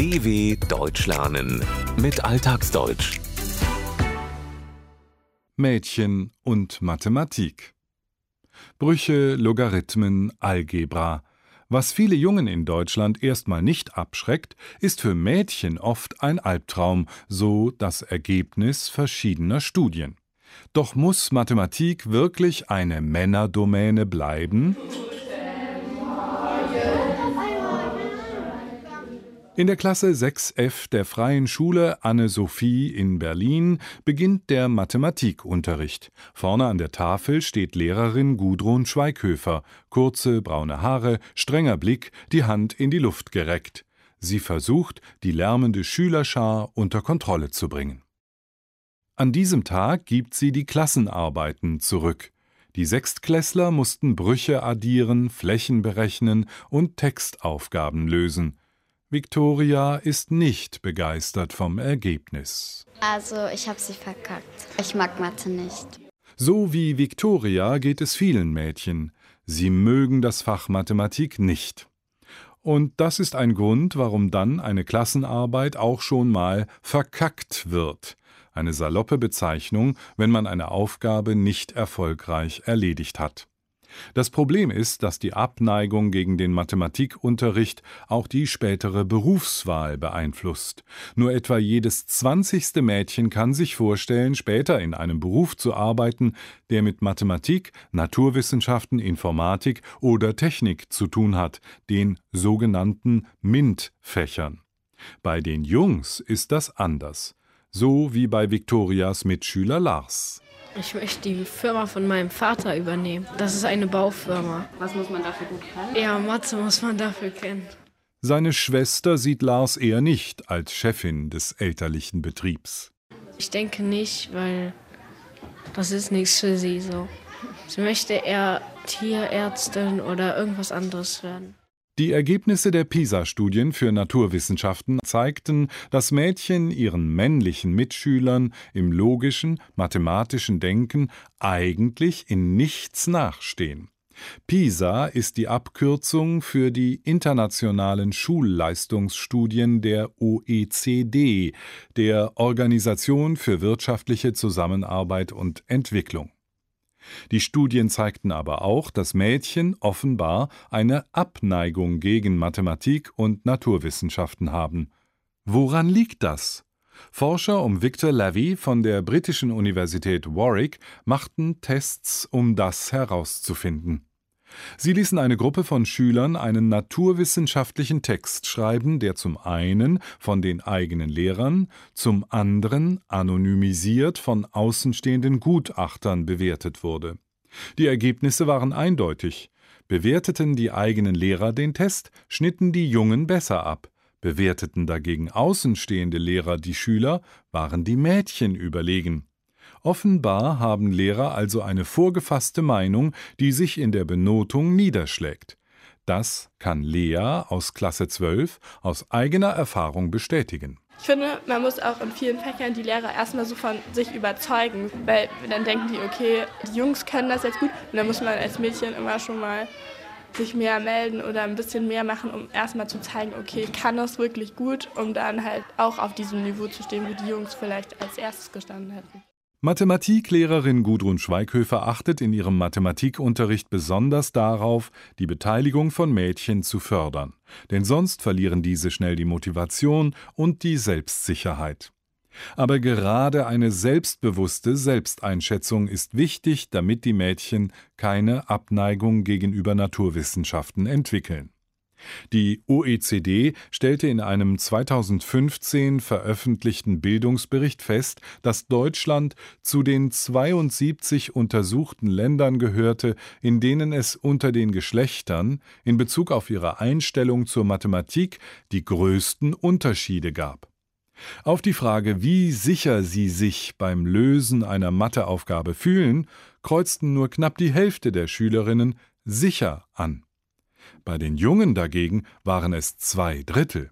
DW Deutsch lernen mit Alltagsdeutsch. Mädchen und Mathematik. Brüche, Logarithmen, Algebra. Was viele Jungen in Deutschland erstmal nicht abschreckt, ist für Mädchen oft ein Albtraum, so das Ergebnis verschiedener Studien. Doch muss Mathematik wirklich eine Männerdomäne bleiben? In der Klasse 6f der Freien Schule Anne-Sophie in Berlin beginnt der Mathematikunterricht. Vorne an der Tafel steht Lehrerin Gudrun Schweighöfer, kurze braune Haare, strenger Blick, die Hand in die Luft gereckt. Sie versucht, die lärmende Schülerschar unter Kontrolle zu bringen. An diesem Tag gibt sie die Klassenarbeiten zurück. Die Sechstklässler mussten Brüche addieren, Flächen berechnen und Textaufgaben lösen. Victoria ist nicht begeistert vom Ergebnis. Also, ich habe sie verkackt. Ich mag Mathe nicht. So wie Victoria geht es vielen Mädchen. Sie mögen das Fach Mathematik nicht. Und das ist ein Grund, warum dann eine Klassenarbeit auch schon mal verkackt wird. Eine saloppe Bezeichnung, wenn man eine Aufgabe nicht erfolgreich erledigt hat. Das Problem ist, dass die Abneigung gegen den Mathematikunterricht auch die spätere Berufswahl beeinflusst. Nur etwa jedes zwanzigste Mädchen kann sich vorstellen, später in einem Beruf zu arbeiten, der mit Mathematik, Naturwissenschaften, Informatik oder Technik zu tun hat, den sogenannten MINT-Fächern. Bei den Jungs ist das anders, so wie bei Viktorias Mitschüler Lars. Ich möchte die Firma von meinem Vater übernehmen. Das ist eine Baufirma. Was muss man dafür gut können? Ja, Mathe muss man dafür kennen. Seine Schwester sieht Lars eher nicht als Chefin des elterlichen Betriebs. Ich denke nicht, weil das ist nichts für sie so. Sie möchte eher Tierärztin oder irgendwas anderes werden. Die Ergebnisse der PISA-Studien für Naturwissenschaften zeigten, dass Mädchen ihren männlichen Mitschülern im logischen, mathematischen Denken eigentlich in nichts nachstehen. PISA ist die Abkürzung für die internationalen Schulleistungsstudien der OECD, der Organisation für wirtschaftliche Zusammenarbeit und Entwicklung. Die Studien zeigten aber auch, dass Mädchen offenbar eine Abneigung gegen Mathematik und Naturwissenschaften haben. Woran liegt das? Forscher um Victor Levy von der britischen Universität Warwick machten Tests, um das herauszufinden. Sie ließen eine Gruppe von Schülern einen naturwissenschaftlichen Text schreiben, der zum einen von den eigenen Lehrern, zum anderen anonymisiert von außenstehenden Gutachtern bewertet wurde. Die Ergebnisse waren eindeutig. Bewerteten die eigenen Lehrer den Test, schnitten die Jungen besser ab. Bewerteten dagegen außenstehende Lehrer die Schüler, waren die Mädchen überlegen. Offenbar haben Lehrer also eine vorgefasste Meinung, die sich in der Benotung niederschlägt. Das kann Lea aus Klasse 12 aus eigener Erfahrung bestätigen. Ich finde, man muss auch in vielen Fächern die Lehrer erstmal so von sich überzeugen, weil dann denken die, okay, die Jungs können das jetzt gut und dann muss man als Mädchen immer schon mal sich mehr melden oder ein bisschen mehr machen, um erstmal zu zeigen, okay, ich kann das wirklich gut, um dann halt auch auf diesem Niveau zu stehen, wo die Jungs vielleicht als erstes gestanden hätten. Mathematiklehrerin Gudrun Schweighöfer achtet in ihrem Mathematikunterricht besonders darauf, die Beteiligung von Mädchen zu fördern, denn sonst verlieren diese schnell die Motivation und die Selbstsicherheit. Aber gerade eine selbstbewusste Selbsteinschätzung ist wichtig, damit die Mädchen keine Abneigung gegenüber Naturwissenschaften entwickeln. Die OECD stellte in einem 2015 veröffentlichten Bildungsbericht fest, dass Deutschland zu den 72 untersuchten Ländern gehörte, in denen es unter den Geschlechtern in Bezug auf ihre Einstellung zur Mathematik die größten Unterschiede gab. Auf die Frage, wie sicher sie sich beim Lösen einer Matheaufgabe fühlen, kreuzten nur knapp die Hälfte der Schülerinnen sicher an. Bei den Jungen dagegen waren es zwei Drittel.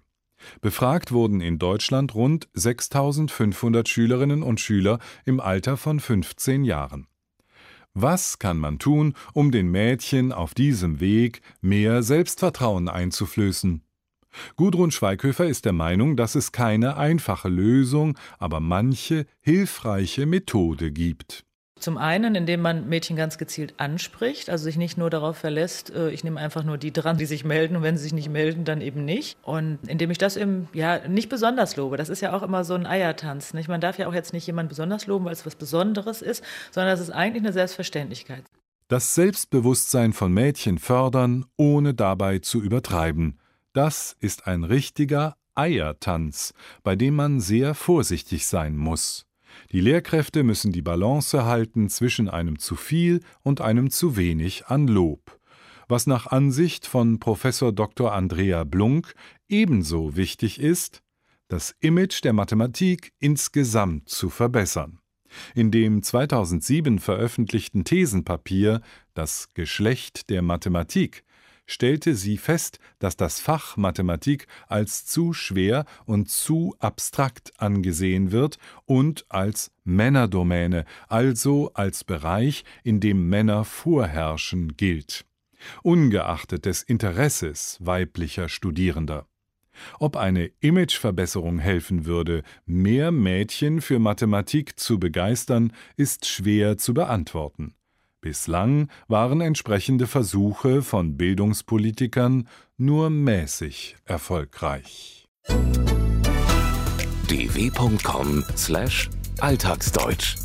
Befragt wurden in Deutschland rund 6500 Schülerinnen und Schüler im Alter von 15 Jahren. Was kann man tun, um den Mädchen auf diesem Weg mehr Selbstvertrauen einzuflößen? Gudrun Schweighöfer ist der Meinung, dass es keine einfache Lösung, aber manche hilfreiche Methode gibt. Zum einen, indem man Mädchen ganz gezielt anspricht, also sich nicht nur darauf verlässt, äh, ich nehme einfach nur die dran, die sich melden und wenn sie sich nicht melden, dann eben nicht. Und indem ich das eben ja nicht besonders lobe. Das ist ja auch immer so ein Eiertanz. Nicht? Man darf ja auch jetzt nicht jemanden besonders loben, weil es was Besonderes ist, sondern das ist eigentlich eine Selbstverständlichkeit. Das Selbstbewusstsein von Mädchen fördern, ohne dabei zu übertreiben. Das ist ein richtiger Eiertanz, bei dem man sehr vorsichtig sein muss. Die Lehrkräfte müssen die Balance halten zwischen einem zu viel und einem zu wenig an Lob. Was nach Ansicht von Prof. Dr. Andrea Blunk ebenso wichtig ist, das Image der Mathematik insgesamt zu verbessern. In dem 2007 veröffentlichten Thesenpapier Das Geschlecht der Mathematik stellte sie fest, dass das Fach Mathematik als zu schwer und zu abstrakt angesehen wird und als Männerdomäne, also als Bereich, in dem Männer vorherrschen, gilt, ungeachtet des Interesses weiblicher Studierender. Ob eine Imageverbesserung helfen würde, mehr Mädchen für Mathematik zu begeistern, ist schwer zu beantworten. Bislang waren entsprechende Versuche von Bildungspolitikern nur mäßig erfolgreich. dw.com/alltagsdeutsch